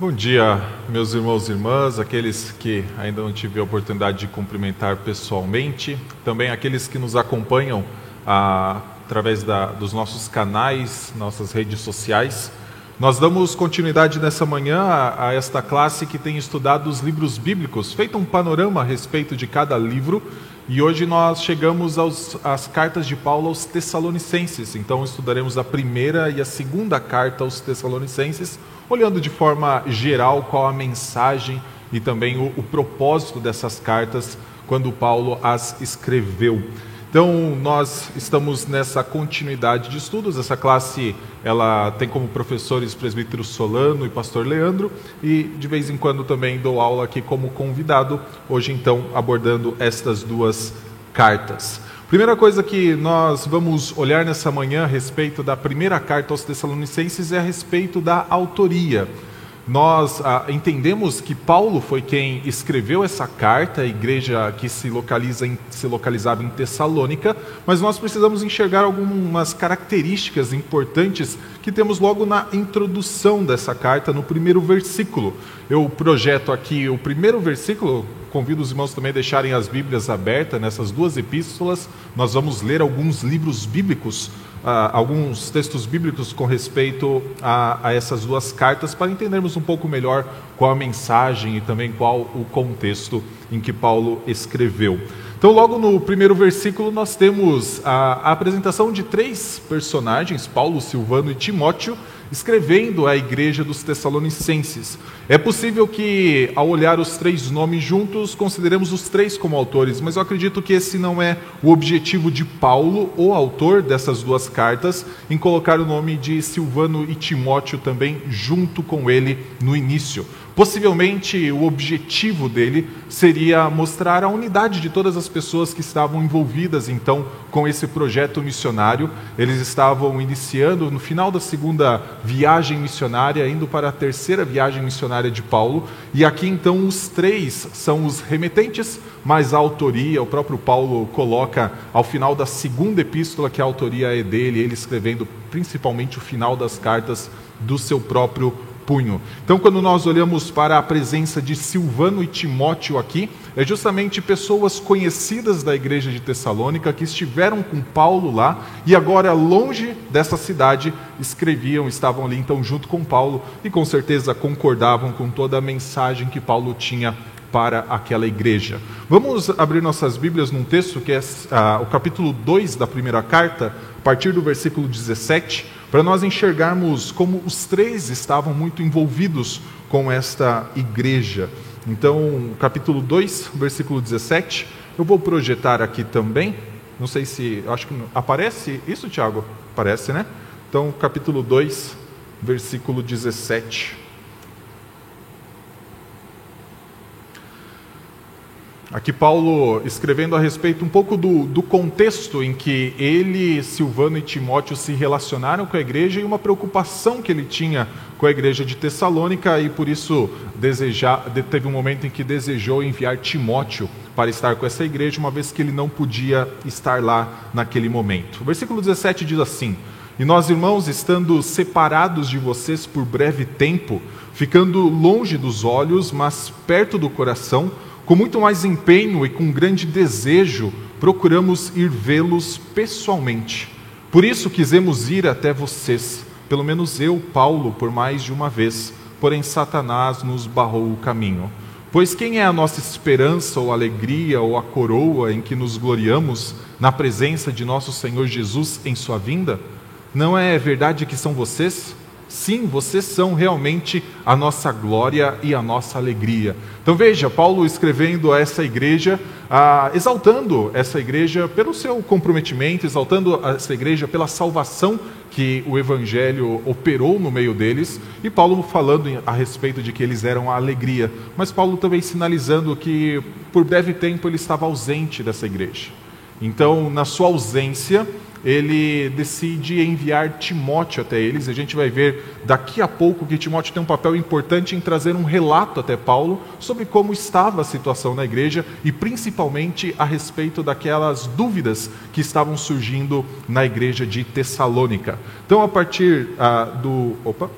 Bom dia, meus irmãos e irmãs, aqueles que ainda não tive a oportunidade de cumprimentar pessoalmente, também aqueles que nos acompanham ah, através da, dos nossos canais, nossas redes sociais. Nós damos continuidade nessa manhã a, a esta classe que tem estudado os livros bíblicos, feito um panorama a respeito de cada livro, e hoje nós chegamos aos, às cartas de Paulo aos Tessalonicenses. Então estudaremos a primeira e a segunda carta aos Tessalonicenses olhando de forma geral qual a mensagem e também o, o propósito dessas cartas quando Paulo as escreveu. Então, nós estamos nessa continuidade de estudos. Essa classe ela tem como professores presbítero Solano e pastor Leandro, e de vez em quando também dou aula aqui como convidado, hoje então abordando estas duas cartas. Primeira coisa que nós vamos olhar nessa manhã a respeito da primeira carta aos Tessalonicenses é a respeito da autoria. Nós ah, entendemos que Paulo foi quem escreveu essa carta, a igreja que se, localiza em, se localizava em Tessalônica, mas nós precisamos enxergar algumas características importantes que temos logo na introdução dessa carta, no primeiro versículo. Eu projeto aqui o primeiro versículo, convido os irmãos também a deixarem as Bíblias abertas nessas duas epístolas. Nós vamos ler alguns livros bíblicos ah, alguns textos bíblicos com respeito a, a, essas duas cartas para entendermos um pouco melhor qual a mensagem e também qual o contexto em que Paulo escreveu. Então, logo no primeiro versículo, nós temos a, a apresentação de três personagens, Paulo, Silvano e Timóteo, escrevendo à igreja dos Tessalonicenses. É possível que, ao olhar os três nomes juntos, consideremos os três como autores, mas eu acredito que esse não é o objetivo de Paulo, o autor dessas duas cartas, em colocar o nome de Silvano e Timóteo também junto com ele no início. Possivelmente o objetivo dele seria mostrar a unidade de todas as pessoas que estavam envolvidas então com esse projeto missionário. Eles estavam iniciando no final da segunda viagem missionária, indo para a terceira viagem missionária de Paulo, e aqui então os três são os remetentes, mas a autoria, o próprio Paulo coloca ao final da segunda epístola que a autoria é dele, ele escrevendo principalmente o final das cartas do seu próprio punho. Então, quando nós olhamos para a presença de Silvano e Timóteo aqui, é justamente pessoas conhecidas da igreja de Tessalônica que estiveram com Paulo lá e agora, longe dessa cidade, escreviam, estavam ali então junto com Paulo e com certeza concordavam com toda a mensagem que Paulo tinha para aquela igreja. Vamos abrir nossas Bíblias num texto que é ah, o capítulo 2 da primeira carta, a partir do versículo 17, para nós enxergarmos como os três estavam muito envolvidos com esta igreja. Então, capítulo 2, versículo 17, eu vou projetar aqui também. Não sei se, acho que aparece isso, Tiago? Aparece, né? Então, capítulo 2, versículo 17. Aqui Paulo escrevendo a respeito um pouco do, do, contexto em que ele, Silvano e Timóteo se relacionaram com a igreja e uma preocupação que ele tinha com a igreja de Tessalônica e por isso teve um momento em que desejou enviar Timóteo para estar com essa igreja, uma vez que ele não podia estar lá naquele momento. O versículo 17 diz assim: E nós, irmãos, estando separados de vocês por breve tempo, ficando longe dos olhos, mas perto do coração, com muito mais empenho e com grande desejo, procuramos ir vê-los pessoalmente. Por isso quisemos ir até vocês, pelo menos eu, Paulo, por mais de uma vez, porém Satanás nos barrou o caminho. Pois quem é a nossa esperança ou alegria ou a coroa em que nos gloriamos na presença de nosso Senhor Jesus em sua vinda? Não é verdade que são vocês? Sim, vocês são realmente a nossa glória e a nossa alegria. Então veja, Paulo escrevendo a essa igreja, ah, exaltando essa igreja pelo seu comprometimento, exaltando essa igreja pela salvação que o Evangelho operou no meio deles, e Paulo falando a respeito de que eles eram a alegria, mas Paulo também sinalizando que por breve tempo ele estava ausente dessa igreja. Então, na sua ausência, ele decide enviar Timóteo até eles. A gente vai ver daqui a pouco que Timóteo tem um papel importante em trazer um relato até Paulo sobre como estava a situação na igreja e principalmente a respeito daquelas dúvidas que estavam surgindo na igreja de Tessalônica. Então, a partir ah, do. Opa!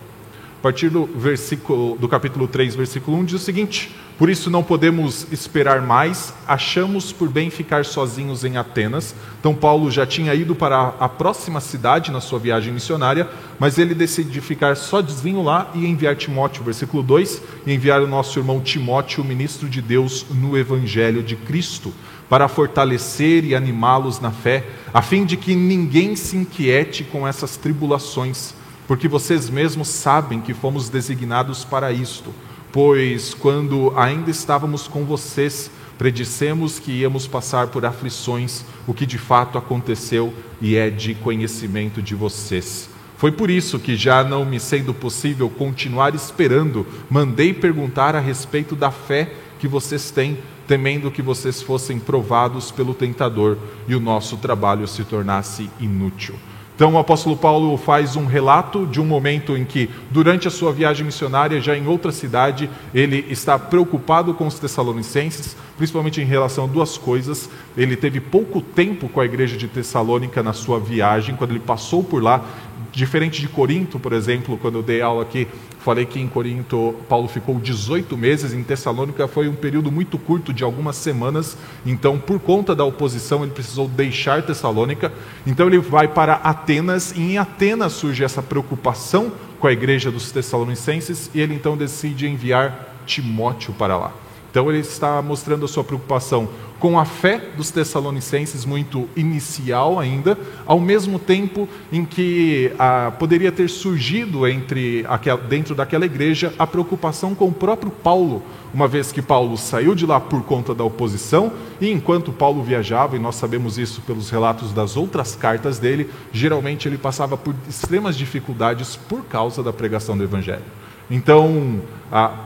a partir do, versículo, do capítulo 3, versículo 1, diz o seguinte: Por isso não podemos esperar mais, achamos por bem ficar sozinhos em Atenas. Então, Paulo já tinha ido para a próxima cidade na sua viagem missionária, mas ele decide ficar sozinho lá e enviar Timóteo, versículo 2, e enviar o nosso irmão Timóteo, ministro de Deus no Evangelho de Cristo, para fortalecer e animá-los na fé, a fim de que ninguém se inquiete com essas tribulações porque vocês mesmos sabem que fomos designados para isto. Pois quando ainda estávamos com vocês, predissemos que íamos passar por aflições, o que de fato aconteceu e é de conhecimento de vocês. Foi por isso que, já não me sendo possível continuar esperando, mandei perguntar a respeito da fé que vocês têm, temendo que vocês fossem provados pelo tentador e o nosso trabalho se tornasse inútil. Então o apóstolo Paulo faz um relato de um momento em que, durante a sua viagem missionária, já em outra cidade, ele está preocupado com os tessalonicenses, principalmente em relação a duas coisas. Ele teve pouco tempo com a igreja de Tessalônica na sua viagem, quando ele passou por lá, diferente de Corinto, por exemplo, quando eu dei aula aqui Falei que em Corinto Paulo ficou 18 meses, em Tessalônica foi um período muito curto, de algumas semanas. Então, por conta da oposição, ele precisou deixar Tessalônica. Então, ele vai para Atenas, e em Atenas surge essa preocupação com a igreja dos Tessalonicenses, e ele então decide enviar Timóteo para lá. Então ele está mostrando a sua preocupação com a fé dos tessalonicenses, muito inicial ainda, ao mesmo tempo em que ah, poderia ter surgido entre dentro daquela igreja a preocupação com o próprio Paulo, uma vez que Paulo saiu de lá por conta da oposição, e enquanto Paulo viajava, e nós sabemos isso pelos relatos das outras cartas dele, geralmente ele passava por extremas dificuldades por causa da pregação do Evangelho. Então,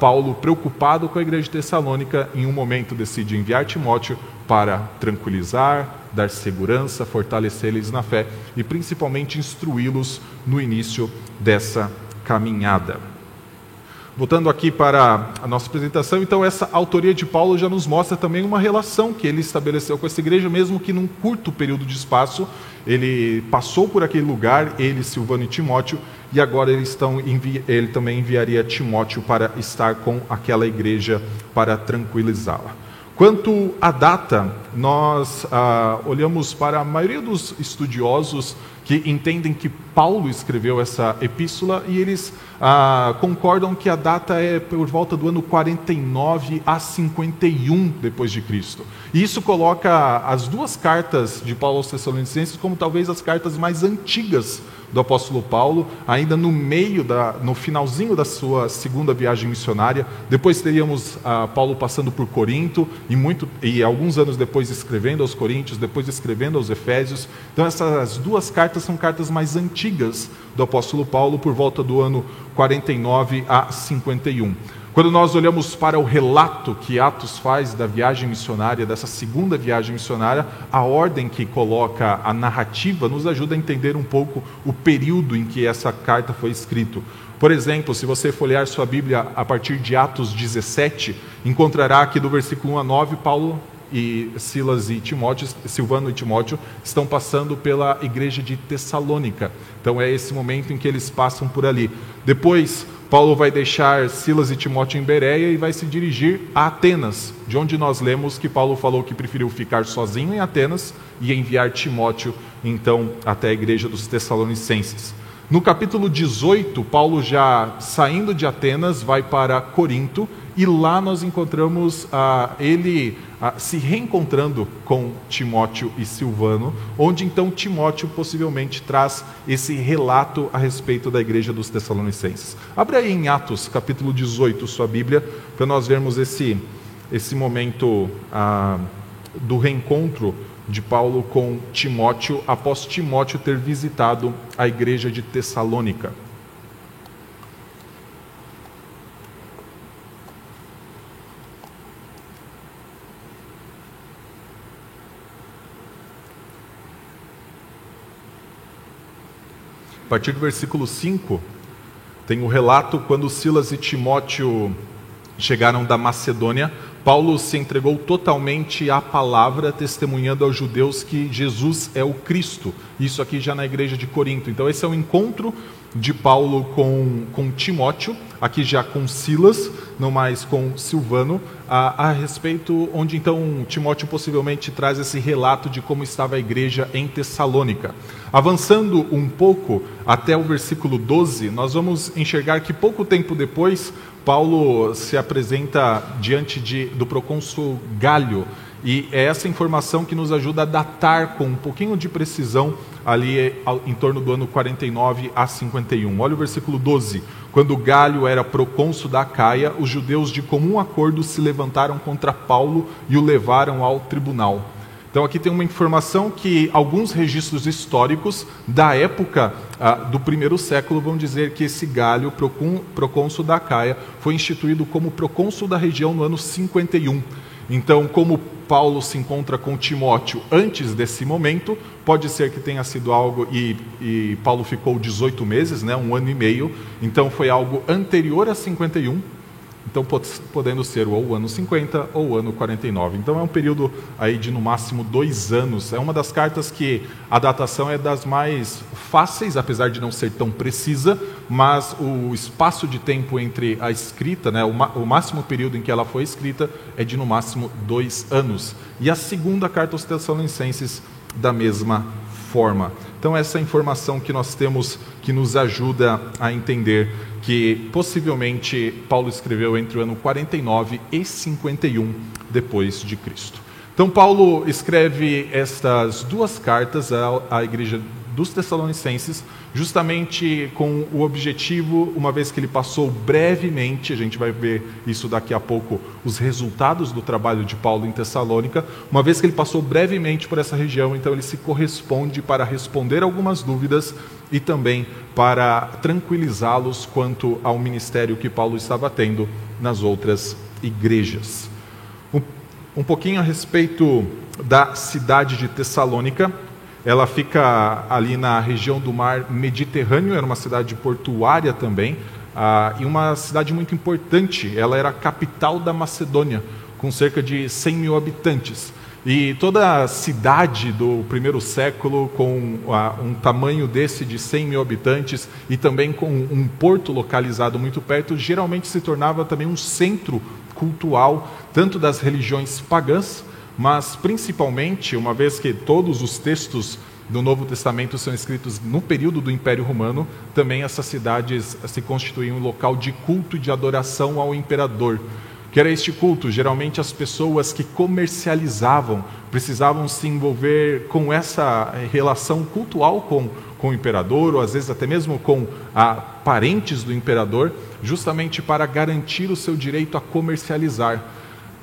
Paulo, preocupado com a igreja de Tessalônica, em um momento decide enviar Timóteo para tranquilizar, dar segurança, fortalecer-lhes na fé e principalmente instruí-los no início dessa caminhada. Voltando aqui para a nossa apresentação, então essa autoria de Paulo já nos mostra também uma relação que ele estabeleceu com essa igreja, mesmo que num curto período de espaço, ele passou por aquele lugar, ele, Silvano e Timóteo, e agora eles estão, ele também enviaria Timóteo para estar com aquela igreja para tranquilizá-la. Quanto à data, nós ah, olhamos para a maioria dos estudiosos que entendem que Paulo escreveu essa epístola e eles ah, concordam que a data é por volta do ano 49 a 51 depois de Cristo. E isso coloca as duas cartas de Paulo aos Tessalonicenses como talvez as cartas mais antigas do apóstolo Paulo, ainda no meio da, no finalzinho da sua segunda viagem missionária. Depois teríamos ah, Paulo passando por Corinto e muito e alguns anos depois escrevendo aos Coríntios, depois escrevendo aos Efésios. Então essas duas cartas são cartas mais antigas do apóstolo Paulo, por volta do ano 49 a 51. Quando nós olhamos para o relato que Atos faz da viagem missionária, dessa segunda viagem missionária, a ordem que coloca a narrativa nos ajuda a entender um pouco o período em que essa carta foi escrita. Por exemplo, se você folhear sua Bíblia a partir de Atos 17, encontrará que do versículo 1 a 9, Paulo e Silas e Timóteo, Silvano e Timóteo estão passando pela igreja de Tessalônica. Então é esse momento em que eles passam por ali. Depois, Paulo vai deixar Silas e Timóteo em Bereia e vai se dirigir a Atenas, de onde nós lemos que Paulo falou que preferiu ficar sozinho em Atenas e enviar Timóteo então até a igreja dos Tessalonicenses. No capítulo 18, Paulo já saindo de Atenas vai para Corinto e lá nós encontramos ah, ele ah, se reencontrando com Timóteo e Silvano, onde então Timóteo possivelmente traz esse relato a respeito da igreja dos Tessalonicenses. Abre aí em Atos, capítulo 18, sua Bíblia, para nós vermos esse, esse momento ah, do reencontro de Paulo com Timóteo, após Timóteo ter visitado a igreja de Tessalônica. A partir do versículo 5, tem o relato quando Silas e Timóteo chegaram da Macedônia. Paulo se entregou totalmente à palavra, testemunhando aos judeus que Jesus é o Cristo. Isso aqui já na igreja de Corinto. Então, esse é o encontro de Paulo com, com Timóteo, aqui já com Silas, não mais com Silvano, a, a, respeito, onde então Timóteo possivelmente traz esse relato de como estava a igreja em Tessalônica. Avançando um pouco até o versículo 12, nós vamos enxergar que pouco tempo depois, Paulo se apresenta diante de, do procônsul Galho, e é essa informação que nos ajuda a datar com um pouquinho de precisão ali em torno do ano 49 a 51. Olha o versículo 12. Quando Galho era procônsul da Caia, os judeus de comum acordo se levantaram contra Paulo e o levaram ao tribunal. Então aqui tem uma informação que alguns registros históricos da época ah, do primeiro século vão dizer que esse Galho, procônsul da Caia, foi instituído como procônsul da região no ano 51. Então, como Paulo se encontra com Timóteo antes desse momento, pode ser que tenha sido algo, e, e, Paulo ficou 18 meses, né, um ano e meio, então foi algo anterior a 51, então, podendo ser ou o ano 50 ou o ano 49. Então, é um período aí de no máximo dois anos. É uma das cartas que a datação é das mais fáceis, apesar de não ser tão precisa, mas o espaço de tempo entre a escrita, né, o, o máximo período em que ela foi escrita, é de no máximo dois anos. E a segunda carta aos Tessalonicenses, da mesma forma. Então, essa informação que nós temos que nos ajuda a entender que possivelmente Paulo escreveu entre o ano 49 e 51 depois de Cristo. Então, Paulo escreve estas duas cartas à, à igreja dos Tessalonicenses, justamente com o objetivo, uma vez que ele passou brevemente, a gente vai ver isso daqui a pouco, os resultados do trabalho de Paulo em Tessalônica, uma vez que ele passou brevemente por essa região, então ele se corresponde para responder algumas dúvidas e também para tranquilizá-los quanto ao ministério que Paulo estava tendo nas outras igrejas. Um, pouquinho a respeito da cidade de Tessalônica. Ela fica ali na região do mar Mediterrâneo, era uma cidade portuária também, ah, e uma cidade muito importante. Ela era a capital da Macedônia, com cerca de 100 mil habitantes. E toda a cidade do primeiro século, com ah, um tamanho desse de 100 mil habitantes e também com um porto localizado muito perto, geralmente se tornava também um centro cultural, tanto das religiões pagãs, mas principalmente, uma vez que todos os textos do Novo Testamento são escritos no período do Império Romano, também essas cidades se constituíam um local de culto e de adoração ao imperador. Que era este culto? Geralmente as pessoas que comercializavam precisavam se envolver com essa relação cultual com, com o imperador, ou às vezes até mesmo com a, parentes do imperador, justamente para garantir o seu direito a comercializar.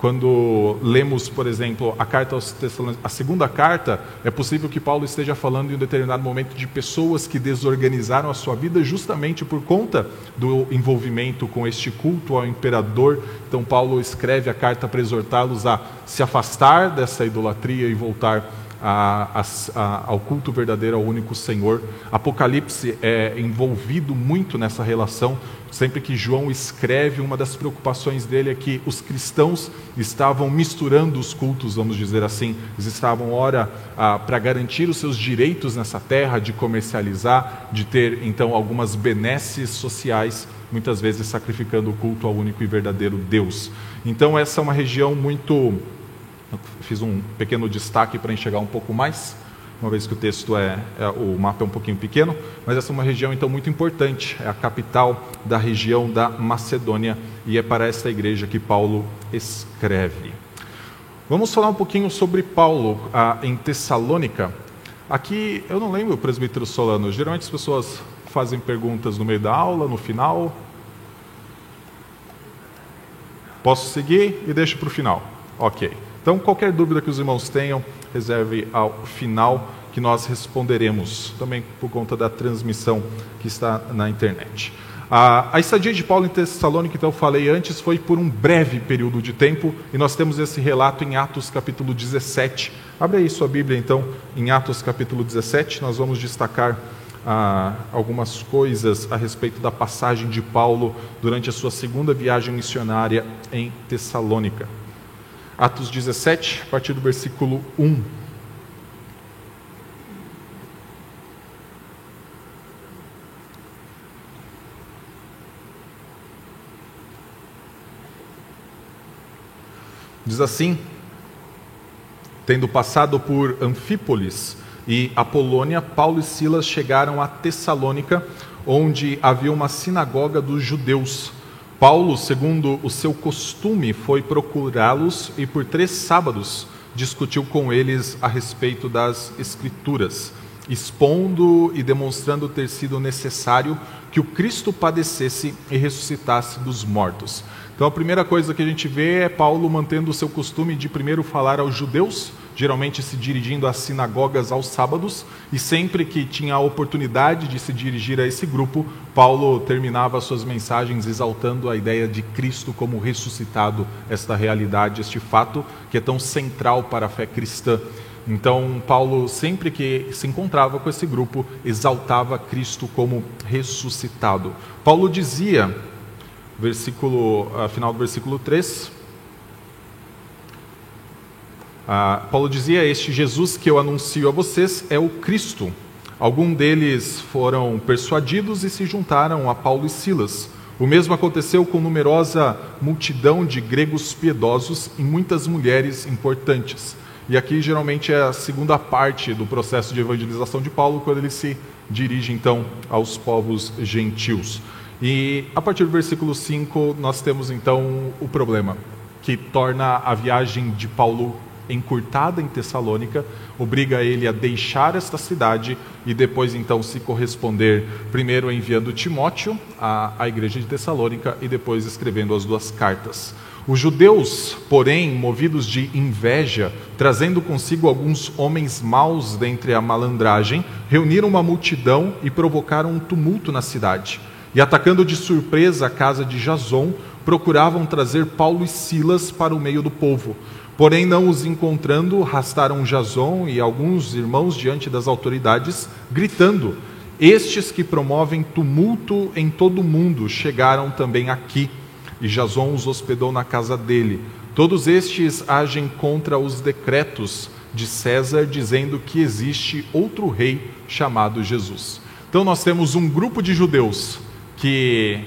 Quando lemos, por exemplo, a carta aos Tessalonicenses, a segunda carta, é possível que Paulo esteja falando em um determinado momento de pessoas que desorganizaram a sua vida justamente por conta do envolvimento com este culto ao imperador. Então Paulo escreve a carta para exortá-los a se afastar dessa idolatria e voltar a, a, ao culto verdadeiro ao único Senhor. Apocalipse é envolvido muito nessa relação. Sempre que João escreve, uma das preocupações dele é que os cristãos estavam misturando os cultos, vamos dizer assim. Eles estavam, ora, ah, para garantir os seus direitos nessa terra, de comercializar, de ter, então, algumas benesses sociais, muitas vezes sacrificando o culto ao único e verdadeiro Deus. Então, essa é uma região muito fiz um pequeno destaque para enxergar um pouco mais, uma vez que o texto é, é, o mapa é um pouquinho pequeno, mas essa é uma região então muito importante, é a capital da região da Macedônia e é para esta igreja que Paulo escreve. Vamos falar um pouquinho sobre Paulo ah, em Tessalônica. Aqui eu não lembro, presbítero Solano, geralmente as pessoas fazem perguntas no meio da aula, no final. Posso seguir e deixo para o final. Ok. Então, qualquer dúvida que os irmãos tenham, reserve ao final que nós responderemos, também por conta da transmissão que está na internet. A, estadia de Paulo em Tessalônica, então eu falei antes, foi por um breve período de tempo, e nós temos esse relato em Atos capítulo 17. Abre aí sua Bíblia, então, em Atos capítulo 17, nós vamos destacar ah, algumas coisas a respeito da passagem de Paulo durante a sua segunda viagem missionária em Tessalônica. Atos 17, a partir do versículo 1. Diz assim: Tendo passado por Anfípolis e Apolônia, Paulo e Silas chegaram a Tessalônica, onde havia uma sinagoga dos judeus. Paulo, segundo o seu costume, foi procurá-los e por três sábados discutiu com eles a respeito das Escrituras, expondo e demonstrando ter sido necessário que o Cristo padecesse e ressuscitasse dos mortos. Então a primeira coisa que a gente vê é Paulo mantendo o seu costume de primeiro falar aos judeus, geralmente se dirigindo às sinagogas aos sábados, e sempre que tinha a oportunidade de se dirigir a esse grupo, Paulo terminava suas mensagens exaltando a ideia de Cristo como ressuscitado, esta realidade, este fato que é tão central para a fé cristã. Então, Paulo, sempre que se encontrava com esse grupo, exaltava Cristo como ressuscitado. Paulo dizia versículo, final do versículo 3. Uh, Paulo dizia: Este Jesus que eu anuncio a vocês é o Cristo. Alguns deles foram persuadidos e se juntaram a Paulo e Silas. O mesmo aconteceu com numerosa multidão de gregos piedosos e muitas mulheres importantes. E aqui geralmente é a segunda parte do processo de evangelização de Paulo, quando ele se dirige então aos povos gentios. E a partir do versículo 5, nós temos então o problema, que torna a viagem de Paulo encurtada em Tessalônica, obriga ele a deixar esta cidade e depois então se corresponder, primeiro enviando Timóteo à, à igreja de Tessalônica e depois escrevendo as duas cartas. Os judeus, porém, movidos de inveja, trazendo consigo alguns homens maus dentre a malandragem, reuniram uma multidão e provocaram um tumulto na cidade e atacando de surpresa a casa de Jason, procuravam trazer Paulo e Silas para o meio do povo. Porém, não os encontrando, rastaram Jason e alguns irmãos diante das autoridades, gritando: Estes que promovem tumulto em todo o mundo chegaram também aqui. E Jason os hospedou na casa dele. Todos estes agem contra os decretos de César, dizendo que existe outro rei chamado Jesus. Então, nós temos um grupo de judeus que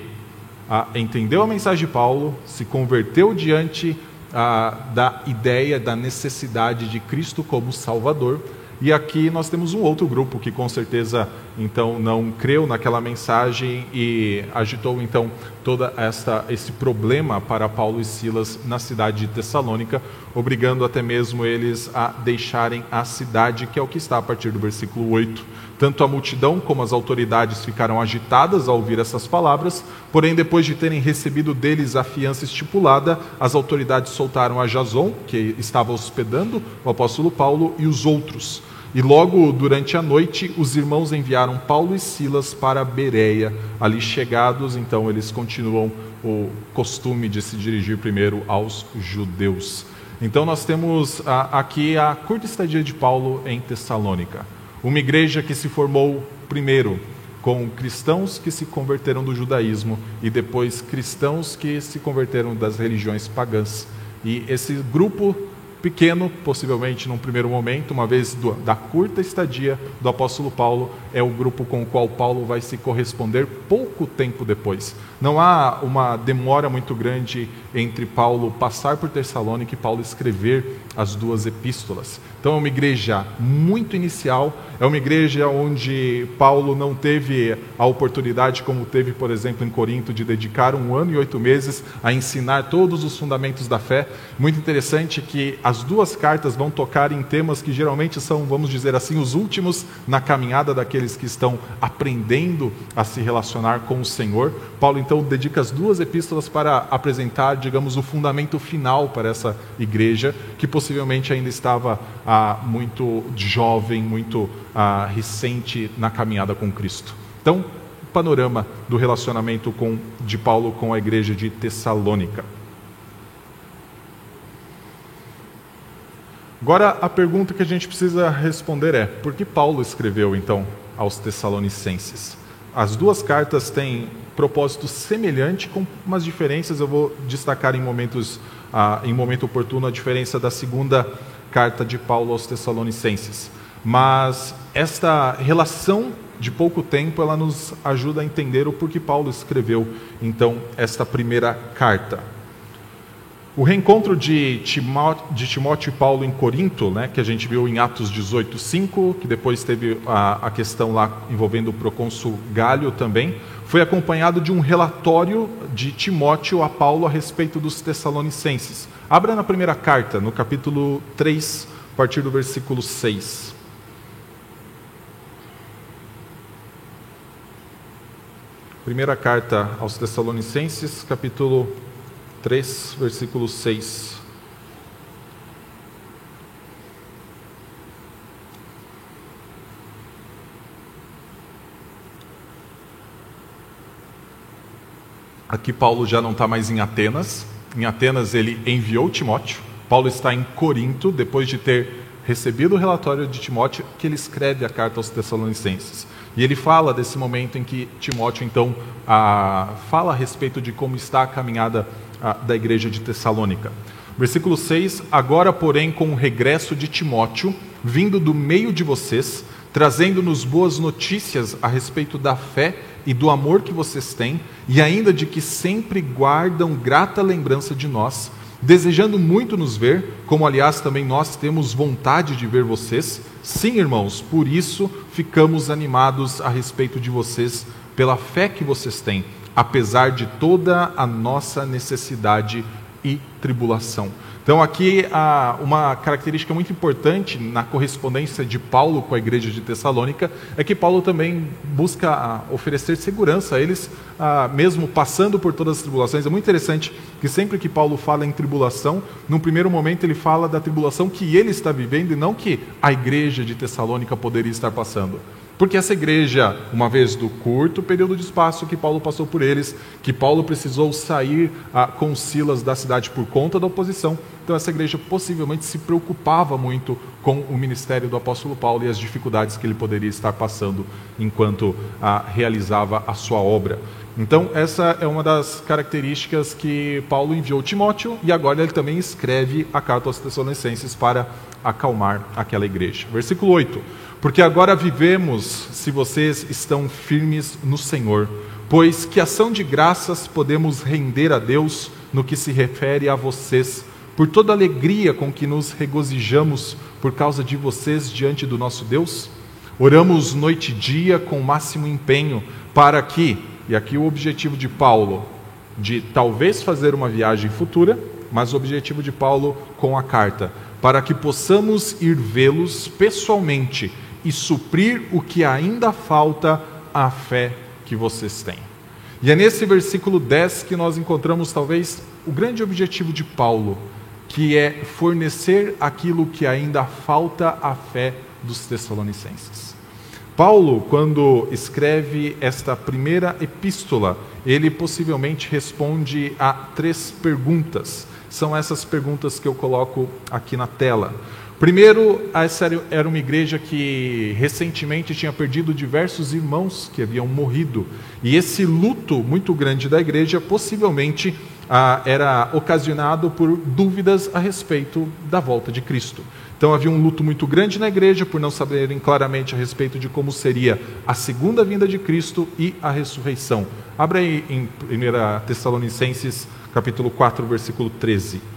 ah, entendeu a mensagem de Paulo, se converteu diante ah, da ideia da necessidade de Cristo como Salvador. E aqui nós temos um outro grupo que com certeza então não creu naquela mensagem e agitou então toda esta esse problema para Paulo e Silas na cidade de Tessalônica, obrigando até mesmo eles a deixarem a cidade, que é o que está a partir do versículo 8. Tanto a multidão como as autoridades ficaram agitadas ao ouvir essas palavras, porém, depois de terem recebido deles a fiança estipulada, as autoridades soltaram a Jason, que estava hospedando o apóstolo Paulo, e os outros. E logo durante a noite, os irmãos enviaram Paulo e Silas para Bereia. Ali chegados, então, eles continuam o costume de se dirigir primeiro aos judeus. Então, nós temos aqui a curta estadia de Paulo em Tessalônica. Uma igreja que se formou primeiro com cristãos que se converteram do judaísmo e depois cristãos que se converteram das religiões pagãs. E esse grupo pequeno, possivelmente num primeiro momento, uma vez do, da curta estadia do apóstolo Paulo, é o grupo com o qual Paulo vai se corresponder pouco tempo depois. Não há uma demora muito grande entre Paulo passar por Tessalônica e Paulo escrever as duas epístolas. Então é uma igreja muito inicial, é uma igreja onde Paulo não teve a oportunidade, como teve, por exemplo, em Corinto, de dedicar um ano e oito meses a ensinar todos os fundamentos da fé. Muito interessante que as duas cartas vão tocar em temas que geralmente são, vamos dizer assim, os últimos na caminhada daqueles que estão aprendendo a se relacionar com o Senhor. Paulo então dedica as duas epístolas para apresentar, digamos, o fundamento final para essa igreja, que possivelmente ainda estava ah, muito jovem, muito ah, recente na caminhada com Cristo. Então, panorama do relacionamento com, de Paulo com a igreja de Tessalônica. Agora, a pergunta que a gente precisa responder é: por que Paulo escreveu então aos Tessalonicenses? as duas cartas têm propósito semelhante, com umas diferenças. Eu vou destacar em momentos, ah, em momento oportuno, a diferença da segunda carta de Paulo aos Tessalonicenses. Mas esta relação de pouco tempo, ela nos ajuda a entender o porquê Paulo escreveu, então, esta primeira carta. O reencontro de Timóteo, de Timóteo e Paulo em Corinto, né, que a gente viu em Atos 18, 5, que depois teve a, a questão lá envolvendo o procônsul Galho também, foi acompanhado de um relatório de Timóteo a Paulo a respeito dos Tessalonicenses. Abra na primeira carta, no capítulo 3, a partir do versículo 6. Primeira carta aos Tessalonicenses, capítulo 3, versículo 6. Aqui Paulo já não está mais em Atenas. Em Atenas ele enviou Timóteo. Paulo está em Corinto, depois de ter recebido o relatório de Timóteo, que ele escreve a carta aos Tessalonicenses. E ele fala desse momento em que Timóteo, então, a, fala a respeito de como está a caminhada a, da igreja de Tessalônica. Versículo 6: Agora, porém, com o regresso de Timóteo, vindo do meio de vocês, trazendo-nos boas notícias a respeito da fé e do amor que vocês têm, e ainda de que sempre guardam grata lembrança de nós, desejando muito nos ver, como aliás também nós temos vontade de ver vocês. Sim, irmãos, por isso ficamos animados a respeito de vocês, pela fé que vocês têm, apesar de toda a nossa necessidade e tribulação. Então, aqui uma característica muito importante na correspondência de Paulo com a igreja de Tessalônica é que Paulo também busca oferecer segurança a eles, mesmo passando por todas as tribulações. É muito interessante que sempre que Paulo fala em tribulação, num primeiro momento ele fala da tribulação que ele está vivendo e não que a igreja de Tessalônica poderia estar passando. Porque essa igreja, uma vez do curto período de espaço que Paulo passou por eles, que Paulo precisou sair ah, com Silas da cidade por conta da oposição, então essa igreja possivelmente se preocupava muito com o ministério do apóstolo Paulo e as dificuldades que ele poderia estar passando enquanto ah, realizava a sua obra. Então, essa é uma das características que Paulo enviou Timóteo e agora ele também escreve a carta aos Tessalonicenses para acalmar aquela igreja. Versículo 8: Porque agora vivemos se vocês estão firmes no Senhor, pois que ação de graças podemos render a Deus no que se refere a vocês, por toda a alegria com que nos regozijamos por causa de vocês diante do nosso Deus? Oramos noite e dia com o máximo empenho para que e aqui o objetivo de Paulo, de talvez fazer uma viagem futura, mas o objetivo de Paulo com a carta, para que possamos ir vê-los pessoalmente e suprir o que ainda falta à fé que vocês têm. E é nesse versículo 10 que nós encontramos talvez o grande objetivo de Paulo, que é fornecer aquilo que ainda falta à fé dos Tessalonicenses. Paulo, quando escreve esta primeira epístola, ele possivelmente responde a três perguntas. São essas perguntas que eu coloco aqui na tela. Primeiro, essa era uma igreja que recentemente tinha perdido diversos irmãos que haviam morrido. E esse luto muito grande da igreja possivelmente ah, era ocasionado por dúvidas a respeito da volta de Cristo. Então havia um luto muito grande na igreja por não saberem claramente a respeito de como seria a segunda vinda de Cristo e a ressurreição. Abra aí em 1 Tessalonicenses, capítulo 4, versículo 13.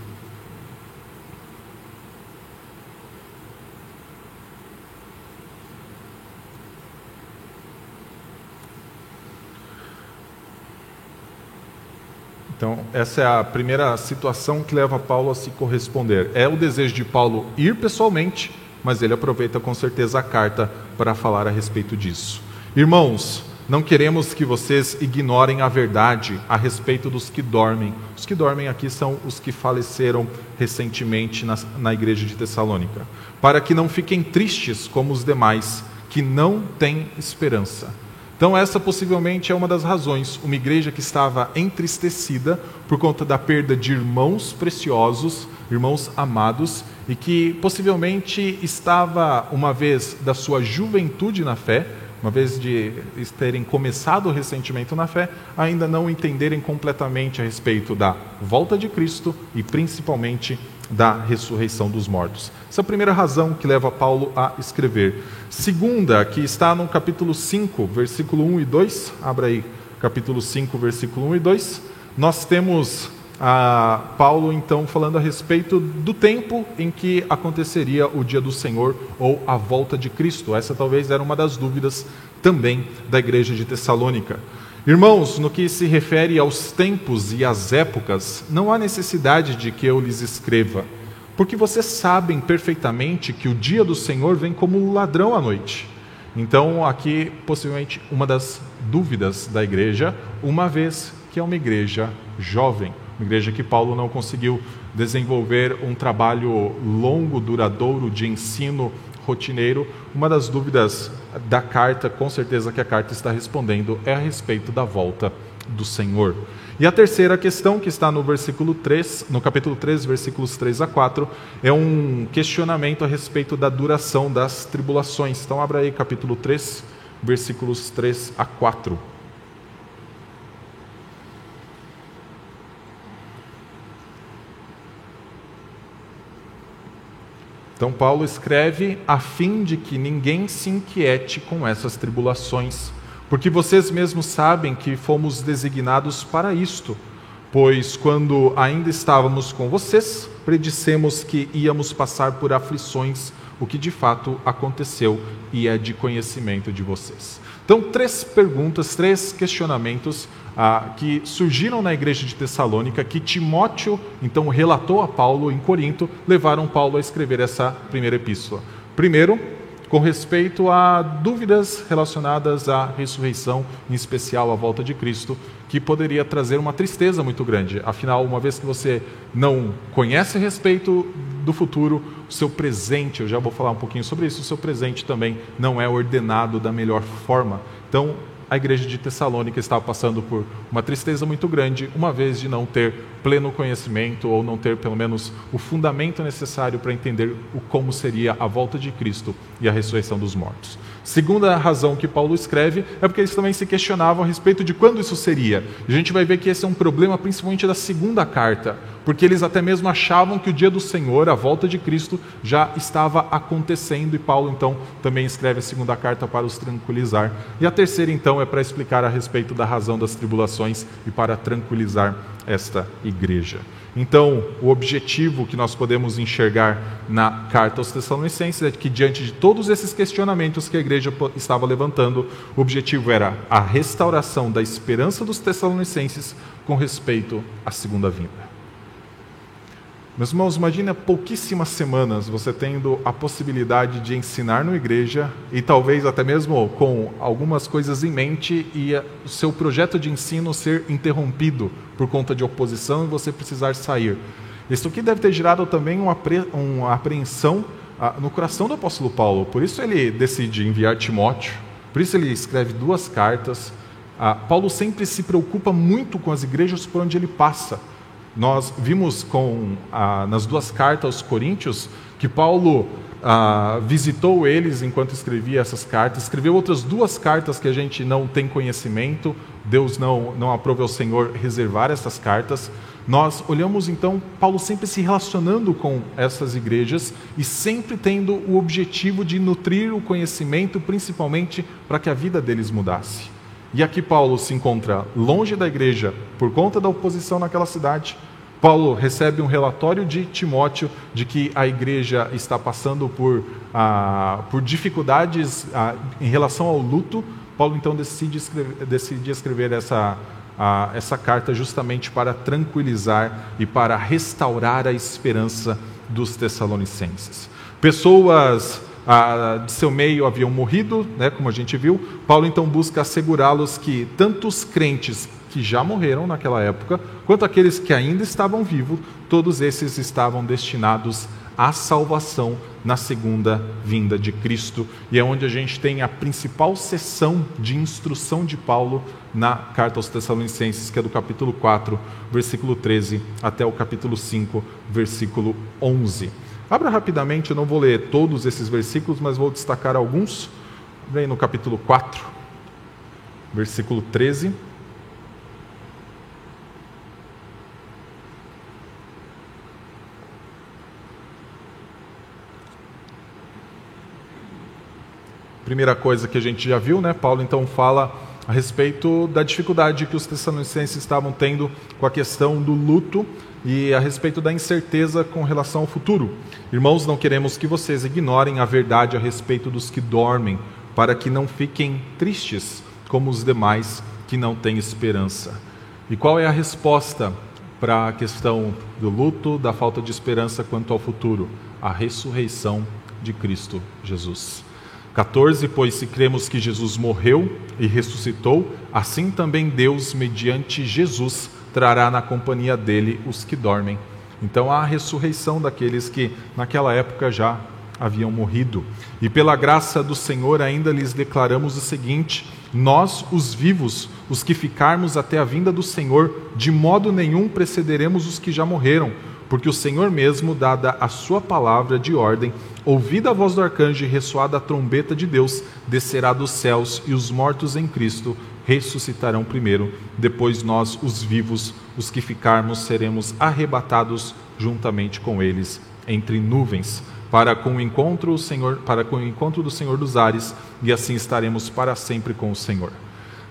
Então, essa é a primeira situação que leva Paulo a se corresponder. É o desejo de Paulo ir pessoalmente, mas ele aproveita com certeza a carta para falar a respeito disso. Irmãos, não queremos que vocês ignorem a verdade a respeito dos que dormem. Os que dormem aqui são os que faleceram recentemente na, na igreja de Tessalônica, para que não fiquem tristes como os demais, que não têm esperança. Então, essa possivelmente é uma das razões. Uma igreja que estava entristecida por conta da perda de irmãos preciosos, irmãos amados, e que possivelmente estava, uma vez da sua juventude na fé, uma vez de terem começado o ressentimento na fé, ainda não entenderem completamente a respeito da volta de Cristo e principalmente da ressurreição dos mortos. Essa é a primeira razão que leva Paulo a escrever. Segunda, que está no capítulo 5, versículo 1 e 2, abra aí, capítulo 5, versículo 1 e 2, nós temos a Paulo então falando a respeito do tempo em que aconteceria o dia do Senhor ou a volta de Cristo. Essa talvez era uma das dúvidas também da igreja de Tessalônica. Irmãos, no que se refere aos tempos e às épocas, não há necessidade de que eu lhes escreva, porque vocês sabem perfeitamente que o dia do Senhor vem como ladrão à noite. Então, aqui, possivelmente, uma das dúvidas da igreja, uma vez que é uma igreja jovem uma igreja que Paulo não conseguiu desenvolver um trabalho longo, duradouro de ensino rotineiro. Uma das dúvidas da carta, com certeza que a carta está respondendo, é a respeito da volta do Senhor. E a terceira questão, que está no versículo 3, no capítulo 3, versículos 3 a 4, é um questionamento a respeito da duração das tribulações. Então, abra aí capítulo 3, versículos 3 a 4. Então, Paulo escreve a fim de que ninguém se inquiete com essas tribulações, porque vocês mesmos sabem que fomos designados para isto, pois quando ainda estávamos com vocês, predissemos que íamos passar por aflições, o que de fato aconteceu e é de conhecimento de vocês. Então, três perguntas, três questionamentos ah, que surgiram na igreja de Tessalônica, que Timóteo então relatou a Paulo em Corinto, levaram Paulo a escrever essa primeira epístola. Primeiro, com respeito a dúvidas relacionadas à ressurreição, em especial à volta de Cristo, que poderia trazer uma tristeza muito grande. Afinal, uma vez que você não conhece a respeito do futuro, o seu presente, eu já vou falar um pouquinho sobre isso, o seu presente também não é ordenado da melhor forma. Então, a igreja de Tessalônica estava passando por uma tristeza muito grande, uma vez de não ter pleno conhecimento ou não ter pelo menos o fundamento necessário para entender o como seria a volta de Cristo e a ressurreição dos mortos. Segunda razão que Paulo escreve é porque eles também se questionavam a respeito de quando isso seria. A gente vai ver que esse é um problema principalmente da segunda carta, porque eles até mesmo achavam que o dia do Senhor, a volta de Cristo, já estava acontecendo e Paulo então também escreve a segunda carta para os tranquilizar. E a terceira então é para explicar a respeito da razão das tribulações e para tranquilizar esta igreja. Então, o objetivo que nós podemos enxergar na carta aos Tessalonicenses é que, diante de todos esses questionamentos que a igreja estava levantando, o objetivo era a restauração da esperança dos Tessalonicenses com respeito à segunda vinda. Meus irmãos, imagine pouquíssimas semanas você tendo a possibilidade de ensinar na igreja e talvez até mesmo com algumas coisas em mente e o seu projeto de ensino ser interrompido por conta de oposição e você precisar sair. Isso aqui deve ter gerado também uma, uma apreensão ah, no coração do apóstolo Paulo. Por isso ele decide enviar Timóteo, por isso ele escreve duas cartas. Ah, Paulo sempre se preocupa muito com as igrejas por onde ele passa. Nós vimos com, ah, nas duas cartas aos Coríntios que Paulo ah, visitou eles enquanto escrevia essas cartas, escreveu outras duas cartas que a gente não tem conhecimento, Deus não, não aprove ao Senhor reservar essas cartas. Nós olhamos então Paulo sempre se relacionando com essas igrejas e sempre tendo o objetivo de nutrir o conhecimento, principalmente para que a vida deles mudasse. E aqui Paulo se encontra longe da igreja por conta da oposição naquela cidade, Paulo recebe um relatório de Timóteo de que a igreja está passando por, ah, por dificuldades ah, em relação ao luto. Paulo então decide escrever, decide escrever essa, ah, essa carta justamente para tranquilizar e para restaurar a esperança dos tessalonicenses. Pessoas ah, de seu meio haviam morrido, né, como a gente viu. Paulo então busca assegurá-los que tanto os crentes que já morreram naquela época, quanto aqueles que ainda estavam vivos, todos esses estavam destinados à salvação na segunda vinda de Cristo. E é onde a gente tem a principal sessão de instrução de Paulo na carta aos Tessalonicenses, que é do capítulo 4, versículo 13, até o capítulo 5, versículo 11. Abra rapidamente, eu não vou ler todos esses versículos, mas vou destacar alguns. vem no capítulo 4, versículo 13. Primeira coisa que a gente já viu, né? Paulo então fala a respeito da dificuldade que os tessalonicenses estavam tendo com a questão do luto e a respeito da incerteza com relação ao futuro. Irmãos, não queremos que vocês ignorem a verdade a respeito dos que dormem, para que não fiquem tristes como os demais que não têm esperança. E qual é a resposta para a questão do luto, da falta de esperança quanto ao futuro? A ressurreição de Cristo Jesus. 14: Pois se cremos que Jesus morreu e ressuscitou, assim também Deus, mediante Jesus, trará na companhia dele os que dormem. Então há a ressurreição daqueles que naquela época já haviam morrido. E pela graça do Senhor ainda lhes declaramos o seguinte: nós, os vivos, os que ficarmos até a vinda do Senhor, de modo nenhum precederemos os que já morreram porque o Senhor mesmo, dada a sua palavra de ordem, ouvida a voz do arcanjo e ressoada a trombeta de Deus, descerá dos céus e os mortos em Cristo ressuscitarão primeiro. Depois nós, os vivos, os que ficarmos, seremos arrebatados juntamente com eles entre nuvens, para com o encontro o Senhor, para com o encontro do Senhor dos ares, e assim estaremos para sempre com o Senhor.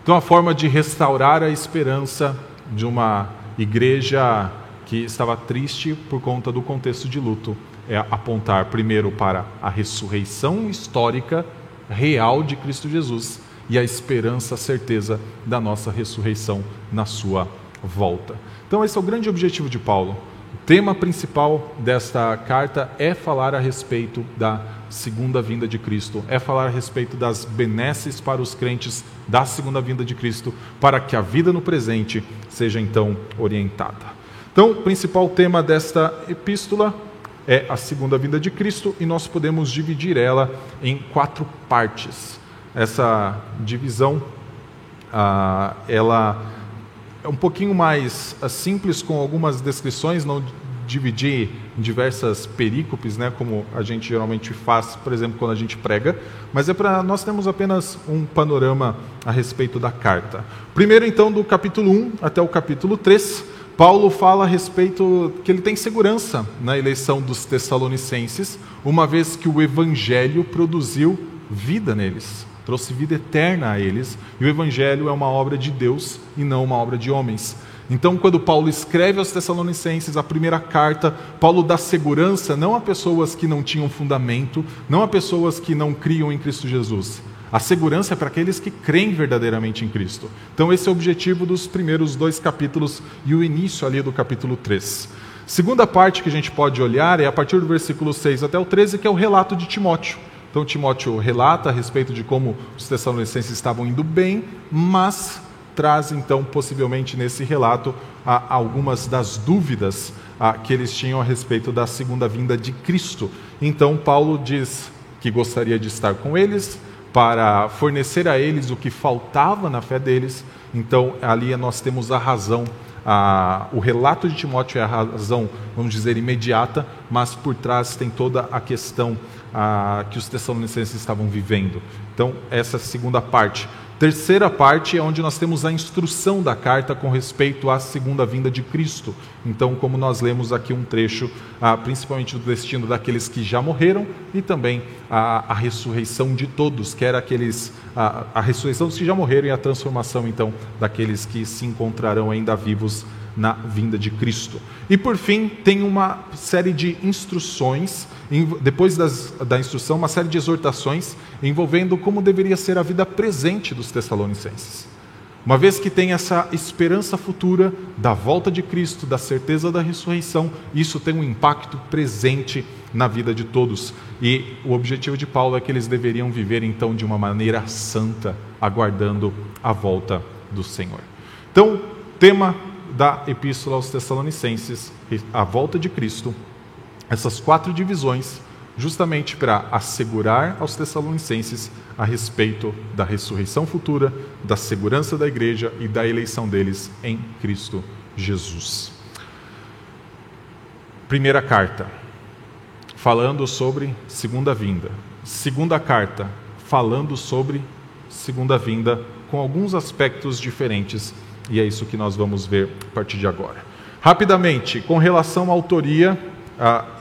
Então a forma de restaurar a esperança de uma igreja que estava triste por conta do contexto de luto, é apontar primeiro para a ressurreição histórica real de Cristo Jesus e a esperança, a certeza da nossa ressurreição na sua volta. Então, esse é o grande objetivo de Paulo. O tema principal desta carta é falar a respeito da segunda vinda de Cristo, é falar a respeito das benesses para os crentes da segunda vinda de Cristo, para que a vida no presente seja então orientada. Então, o principal tema desta epístola é a segunda vinda de Cristo e nós podemos dividir ela em quatro partes. Essa divisão, ah, ela é um pouquinho mais ah, simples com algumas descrições, não dividir em diversas perícopes, né, como a gente geralmente faz, por exemplo, quando a gente prega, mas é para nós temos apenas um panorama a respeito da carta. Primeiro, então, do capítulo 1 até o capítulo 3, Paulo fala a respeito que ele tem segurança na eleição dos Tessalonicenses, uma vez que o Evangelho produziu vida neles, trouxe vida eterna a eles, e o Evangelho é uma obra de Deus e não uma obra de homens. Então, quando Paulo escreve aos Tessalonicenses a primeira carta, Paulo dá segurança não a pessoas que não tinham fundamento, não a pessoas que não criam em Cristo Jesus, a segurança é para aqueles que creem verdadeiramente em Cristo. Então, esse é o objetivo dos primeiros dois capítulos e o início ali do capítulo 3. Segunda parte que a gente pode olhar é a partir do versículo 6 até o 13, que é o relato de Timóteo. Então, Timóteo relata a respeito de como os tessalonicenses estavam indo bem, mas traz então, possivelmente nesse relato, algumas das dúvidas que eles tinham a respeito da segunda vinda de Cristo. Então, Paulo diz que gostaria de estar com eles, para fornecer a eles o que faltava na fé deles. Então, ali nós temos a razão, a, o relato de Timóteo é a razão, vamos dizer, imediata, mas por trás tem toda a questão a, que os tessalonicenses estavam vivendo. Então, essa segunda parte. Terceira parte é onde nós temos a instrução da carta com respeito à segunda vinda de Cristo. Então, como nós lemos aqui um trecho, ah, principalmente do destino daqueles que já morreram e também a, a ressurreição de todos, que era aqueles, a, a ressurreição dos que já morreram e a transformação então daqueles que se encontrarão ainda vivos na vinda de Cristo. E por fim, tem uma série de instruções, depois das, da instrução, uma série de exortações envolvendo como deveria ser a vida presente dos Tessalonicenses. Uma vez que tem essa esperança futura da volta de Cristo, da certeza da ressurreição, isso tem um impacto presente na vida de todos. E o objetivo de Paulo é que eles deveriam viver então de uma maneira santa, aguardando a volta do Senhor. Então, tema da Epístola aos Tessalonicenses, a volta de Cristo, essas quatro divisões, justamente para assegurar aos Tessalonicenses a respeito da ressurreição futura, da segurança da igreja e da eleição deles em Cristo Jesus. Primeira carta, falando sobre segunda vinda. Segunda carta, falando sobre segunda vinda com alguns aspectos diferentes, e é isso que nós vamos ver a partir de agora. Rapidamente, com relação à autoria,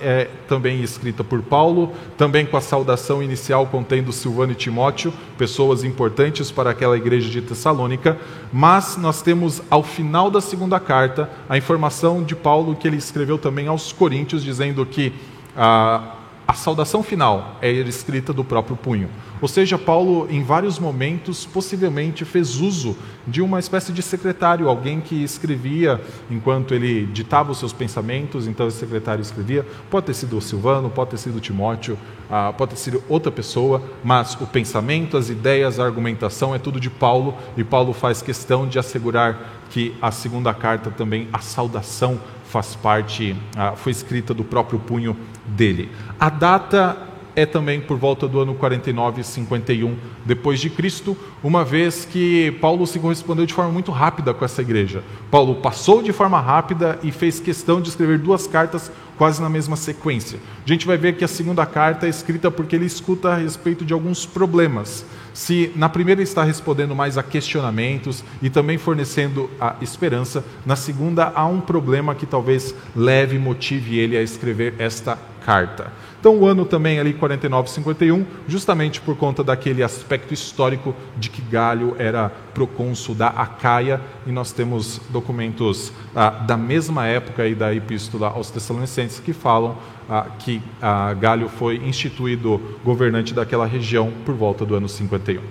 é também escrita por Paulo, também com a saudação inicial contendo Silvano e Timóteo, pessoas importantes para aquela igreja de Tessalônica, mas nós temos ao final da segunda carta a informação de Paulo que ele escreveu também aos Coríntios, dizendo que ah, a saudação final é escrita do próprio punho. Ou seja, Paulo, em vários momentos, possivelmente fez uso de uma espécie de secretário, alguém que escrevia enquanto ele ditava os seus pensamentos, então esse secretário escrevia. Pode ter sido o Silvano, pode ter sido o Timóteo, ah, pode ter sido outra pessoa, mas o pensamento, as ideias, a argumentação é tudo de Paulo, e Paulo faz questão de assegurar que a segunda carta também, a saudação, faz parte, ah, foi escrita do próprio punho dele. A data é também por volta do ano 49 e 51 depois de Cristo, uma vez que Paulo se correspondeu de forma muito rápida com essa igreja. Paulo passou de forma rápida e fez questão de escrever duas cartas quase na mesma sequência. A gente vai ver que a segunda carta é escrita porque ele escuta a respeito de alguns problemas. Se na primeira está respondendo mais a questionamentos e também fornecendo a esperança, na segunda há um problema que talvez leve, motive ele a escrever esta carta. Então, o ano também ali 49, 51, justamente por conta daquele aspecto histórico de que Galho era procônsul da Acaia, e nós temos documentos ah, da mesma época aí da Epístola aos Tessalonicenses que falam ah, que ah, Galho foi instituído governante daquela região por volta do ano 51.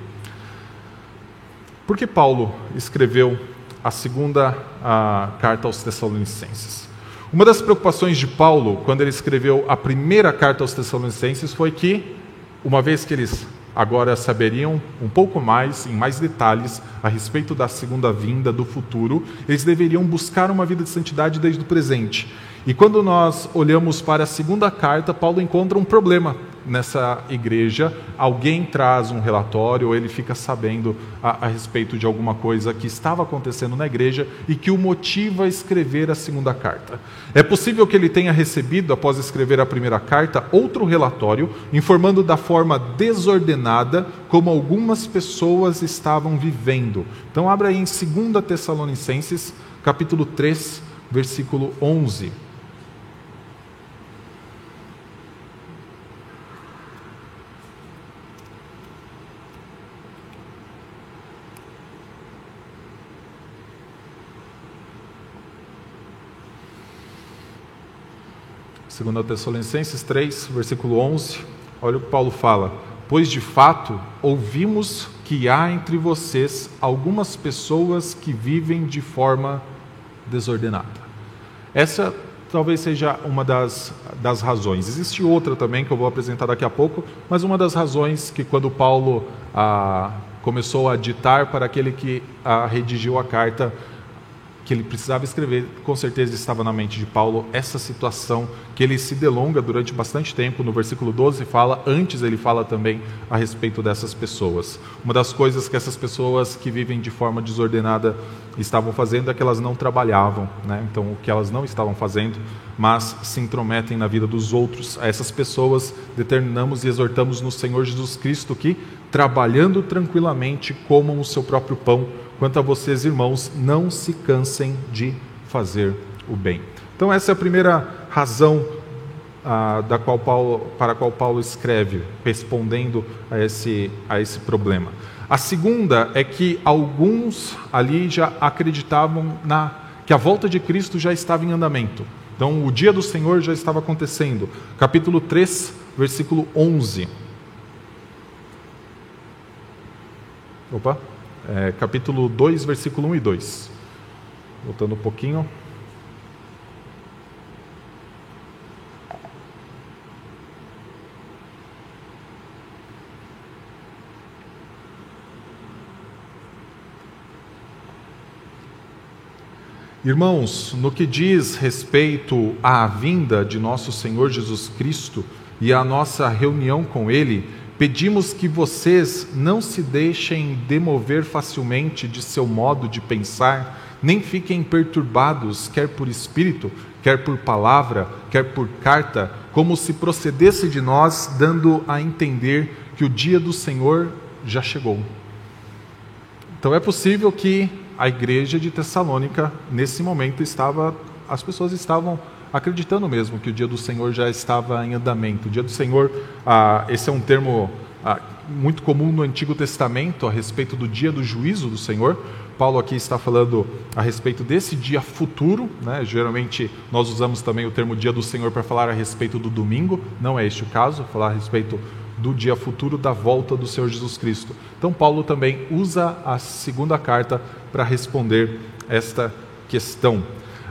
Por que Paulo escreveu a segunda ah, carta aos Tessalonicenses? Uma das preocupações de Paulo, quando ele escreveu a primeira carta aos Tessalonicenses, foi que, uma vez que eles agora saberiam um pouco mais, em mais detalhes, a respeito da segunda vinda, do futuro, eles deveriam buscar uma vida de santidade desde o presente. E quando nós olhamos para a segunda carta, Paulo encontra um problema nessa igreja, alguém traz um relatório, ou ele fica sabendo a, a, respeito de alguma coisa que estava acontecendo na igreja e que o motiva a escrever a segunda carta. É possível que ele tenha recebido, após escrever a primeira carta, outro relatório informando da forma desordenada como algumas pessoas estavam vivendo. Então, abra aí em 2 Tessalonicenses, capítulo 3, versículo 11. 2 Tessalonicenses 3, versículo 11, olha o que Paulo fala: Pois de fato ouvimos que há entre vocês algumas pessoas que vivem de forma desordenada. Essa talvez seja uma das, das razões. Existe outra também que eu vou apresentar daqui a pouco, mas uma das razões que quando Paulo ah, começou a ditar para aquele que ah, redigiu a carta, que ele precisava escrever, com certeza estava na mente de Paulo essa situação que ele se delonga durante bastante tempo. No versículo 12 fala, antes ele fala também a respeito dessas pessoas. Uma das coisas que essas pessoas que vivem de forma desordenada estavam fazendo é que elas não trabalhavam, né? Então o que elas não estavam fazendo, mas se intrometem na vida dos outros. A essas pessoas determinamos e exortamos no Senhor Jesus Cristo que trabalhando tranquilamente comam o seu próprio pão Quanto a vocês, irmãos, não se cansem de fazer o bem. Então, essa é a primeira razão ah, da qual Paulo, para a qual Paulo escreve, respondendo a esse, a esse problema. A segunda é que alguns ali já acreditavam na, que a volta de Cristo já estava em andamento. Então, o dia do Senhor já estava acontecendo. Capítulo 3, versículo 11. Opa é, capítulo 2, versículo 1 e 2. Voltando um pouquinho. Irmãos, no que diz respeito à vinda de nosso Senhor Jesus Cristo e à nossa reunião com Ele, Pedimos que vocês não se deixem demover facilmente de seu modo de pensar, nem fiquem perturbados, quer por espírito, quer por palavra, quer por carta, como se procedesse de nós, dando a entender que o dia do Senhor já chegou. Então é possível que a igreja de Tessalônica, nesse momento, estava, as pessoas estavam acreditando mesmo que o dia do Senhor já estava em andamento. O dia do Senhor, ah, esse é um termo ah, muito comum no Antigo Testamento a respeito do dia do juízo do Senhor. Paulo aqui está falando a respeito desse dia futuro, né? geralmente nós usamos também o termo dia do Senhor para falar a respeito do domingo, não é este o caso, falar a respeito do dia futuro da volta do Senhor Jesus Cristo. Então, Paulo também usa a segunda carta para responder esta questão.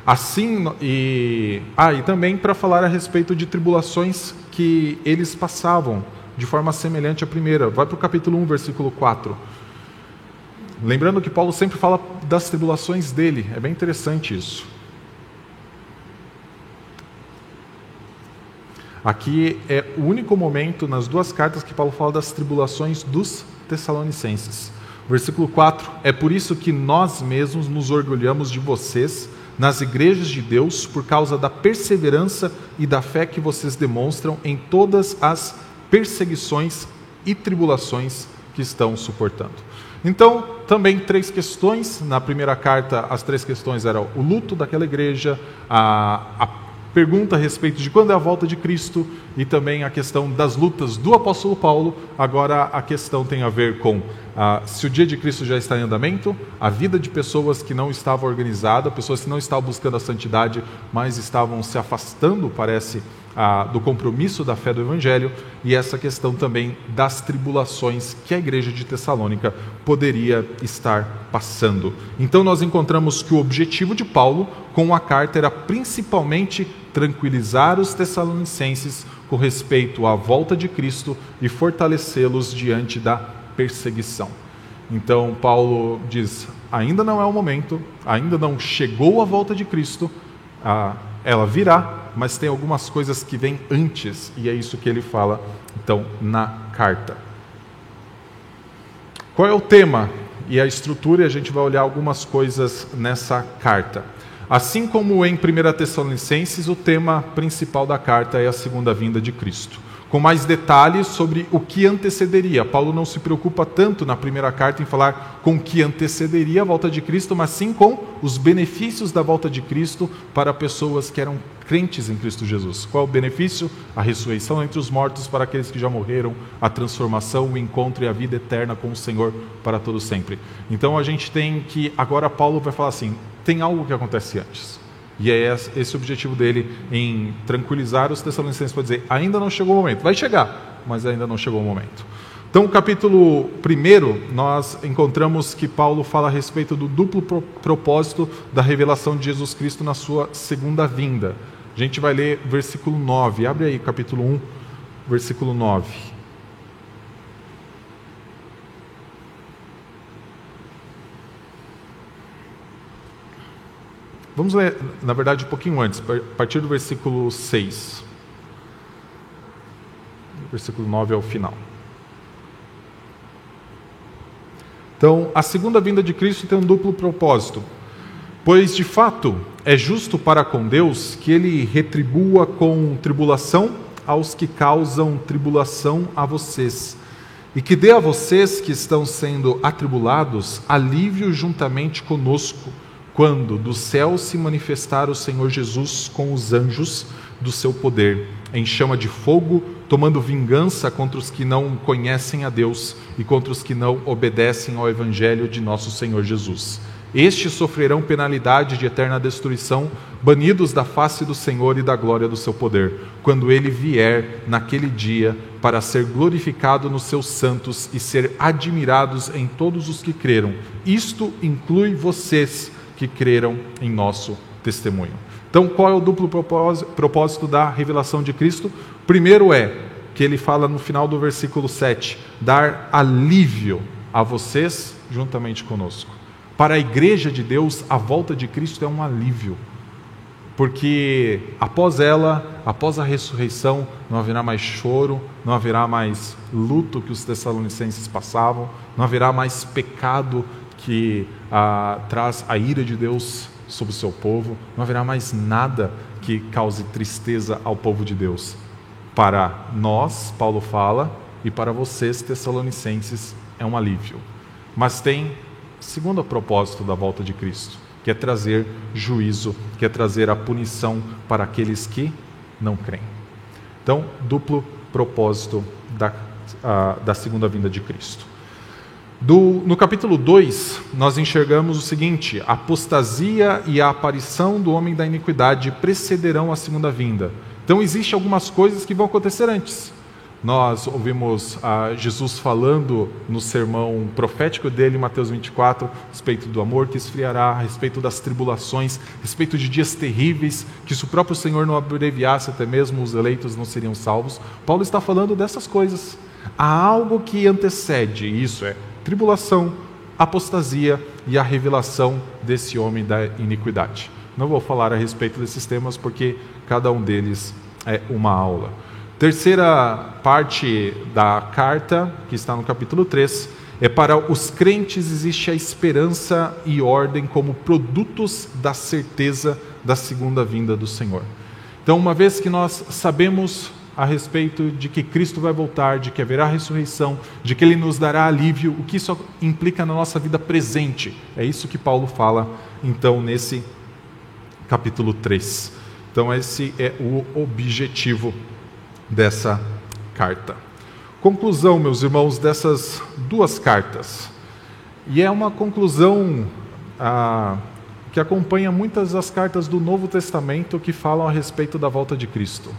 Assim, e, ah, e também para falar a respeito de tribulações que eles passavam de forma semelhante à primeira. Vai para o capítulo 1, versículo 4. Lembrando que Paulo sempre fala das tribulações dele, é bem interessante isso. Aqui é o único momento nas duas cartas que Paulo fala das tribulações dos Tessalonicenses. Versículo 4: É por isso que nós mesmos nos orgulhamos de vocês nas igrejas de Deus, por causa da perseverança e da fé que vocês demonstram em todas as perseguições e tribulações que estão suportando. Então, também três questões. Na primeira carta, as três questões eram o luto daquela igreja, a, a pergunta a respeito de quando é a volta de Cristo e também a questão das lutas do apóstolo Paulo. Agora, a questão tem a ver com ah, se o dia de Cristo já está em andamento, a vida de pessoas que não estavam organizadas, pessoas que não estavam buscando a santidade, mas estavam se afastando, parece ah, do compromisso da fé do Evangelho e essa questão também das tribulações que a igreja de Tessalônica poderia estar passando. Então, nós encontramos que o objetivo de Paulo com a carta era principalmente tranquilizar os tessalonicenses com respeito à volta de Cristo e fortalecê-los diante da perseguição. Então, Paulo diz: ainda não é o momento, ainda não chegou a volta de Cristo, ah, ela virá, mas tem algumas coisas que vêm antes, e é isso que ele fala, então, na carta. Qual é o tema e a estrutura? E a gente vai olhar algumas coisas nessa carta. Assim como em 1 Tessalonicenses, o tema principal da carta é a segunda vinda de Cristo com mais detalhes sobre o que antecederia. Paulo não se preocupa tanto na primeira carta em falar com o que antecederia a volta de Cristo, mas sim com os benefícios da volta de Cristo para pessoas que eram crentes em Cristo Jesus. Qual o benefício? A ressurreição entre os mortos para aqueles que já morreram, a transformação, o encontro e a vida eterna com o Senhor para todo sempre. Então a gente tem que agora Paulo vai falar assim: tem algo que acontece antes. E é esse o objetivo dele em tranquilizar os Tessalonicenses para dizer: ainda não chegou o momento. Vai chegar, mas ainda não chegou o momento. Então, capítulo 1, nós encontramos que Paulo fala a respeito do duplo propósito da revelação de Jesus Cristo na sua segunda vinda. A gente vai ler versículo 9. Abre aí, capítulo 1, versículo 9. Vamos ler, na verdade, um pouquinho antes, a partir do versículo 6. Versículo 9 ao final. Então, a segunda vinda de Cristo tem um duplo propósito. Pois, de fato, é justo para com Deus que ele retribua com tribulação aos que causam tribulação a vocês, e que dê a vocês que estão sendo atribulados alívio juntamente conosco quando do céu se manifestar o Senhor Jesus com os anjos do seu poder, em chama de fogo, tomando vingança contra os que não conhecem a Deus e contra os que não obedecem ao Evangelho de nosso Senhor Jesus. Estes sofrerão penalidade de eterna destruição, banidos da face do Senhor e da glória do seu poder, quando ele vier naquele dia para ser glorificado nos seus santos e ser admirados em todos os que creram. Isto inclui vocês que creram em nosso testemunho. Então, qual é o duplo propósito da revelação de Cristo? Primeiro é que ele fala no final do versículo 7: dar alívio a vocês juntamente conosco. Para a igreja de Deus, a volta de Cristo é um alívio. Porque após ela, após a ressurreição, não haverá mais choro, não haverá mais luto que os tessalonicenses passavam, não haverá mais pecado que ah, traz a ira de Deus sobre o seu povo, não haverá mais nada que cause tristeza ao povo de Deus. Para nós, Paulo fala, e para vocês, tessalonicenses, é um alívio. Mas tem segundo propósito da volta de Cristo, que é trazer juízo, que é trazer a punição para aqueles que não creem. Então, duplo propósito da, da segunda vinda de Cristo. Do, no capítulo 2, nós enxergamos o seguinte: a apostasia e a aparição do homem da iniquidade precederão a segunda vinda. Então, existem algumas coisas que vão acontecer antes. Nós ouvimos ah, Jesus falando no sermão profético dele, Mateus 24, a respeito do amor que esfriará, a respeito das tribulações, a respeito de dias terríveis, que se o próprio Senhor não abreviasse, até mesmo os eleitos não seriam salvos. Paulo está falando dessas coisas. Há algo que antecede isso, é tribulação, apostasia e a revelação desse homem da iniquidade. Não vou falar a respeito desses temas porque cada um deles é uma aula. Terceira parte da carta, que está no capítulo 3, é para os crentes existe a esperança e ordem como produtos da certeza da segunda vinda do Senhor. Então, uma vez que nós sabemos a respeito de que Cristo vai voltar, de que haverá ressurreição, de que Ele nos dará alívio, o que isso implica na nossa vida presente. É isso que Paulo fala, então, nesse capítulo 3. Então, esse é o objetivo dessa carta. Conclusão, meus irmãos, dessas duas cartas. E é uma conclusão ah, que acompanha muitas das cartas do Novo Testamento que falam a respeito da volta de Cristo.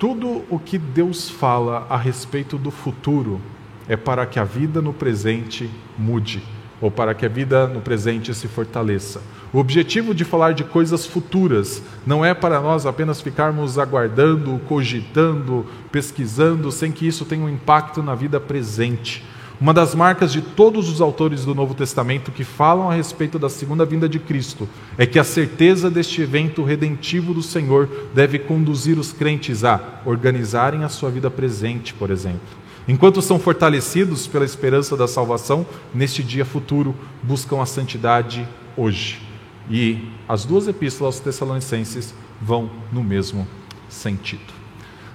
Tudo o que Deus fala a respeito do futuro é para que a vida no presente mude, ou para que a vida no presente se fortaleça. O objetivo de falar de coisas futuras não é para nós apenas ficarmos aguardando, cogitando, pesquisando, sem que isso tenha um impacto na vida presente. Uma das marcas de todos os autores do Novo Testamento que falam a respeito da segunda vinda de Cristo é que a certeza deste evento redentivo do Senhor deve conduzir os crentes a organizarem a sua vida presente, por exemplo. Enquanto são fortalecidos pela esperança da salvação, neste dia futuro buscam a santidade hoje. E as duas epístolas aos Tessalonicenses vão no mesmo sentido.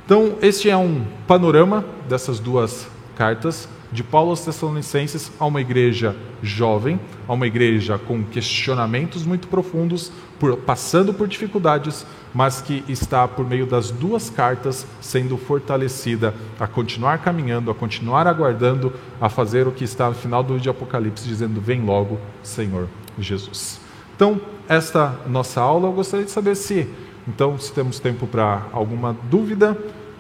Então, este é um panorama dessas duas cartas de Paulo aos Tessalonicenses a uma igreja jovem, a uma igreja com questionamentos muito profundos, por, passando por dificuldades, mas que está, por meio das duas cartas, sendo fortalecida a continuar caminhando, a continuar aguardando, a fazer o que está no final do de Apocalipse, dizendo: Vem logo, Senhor Jesus. Então, esta nossa aula, eu gostaria de saber se, então, se temos tempo para alguma dúvida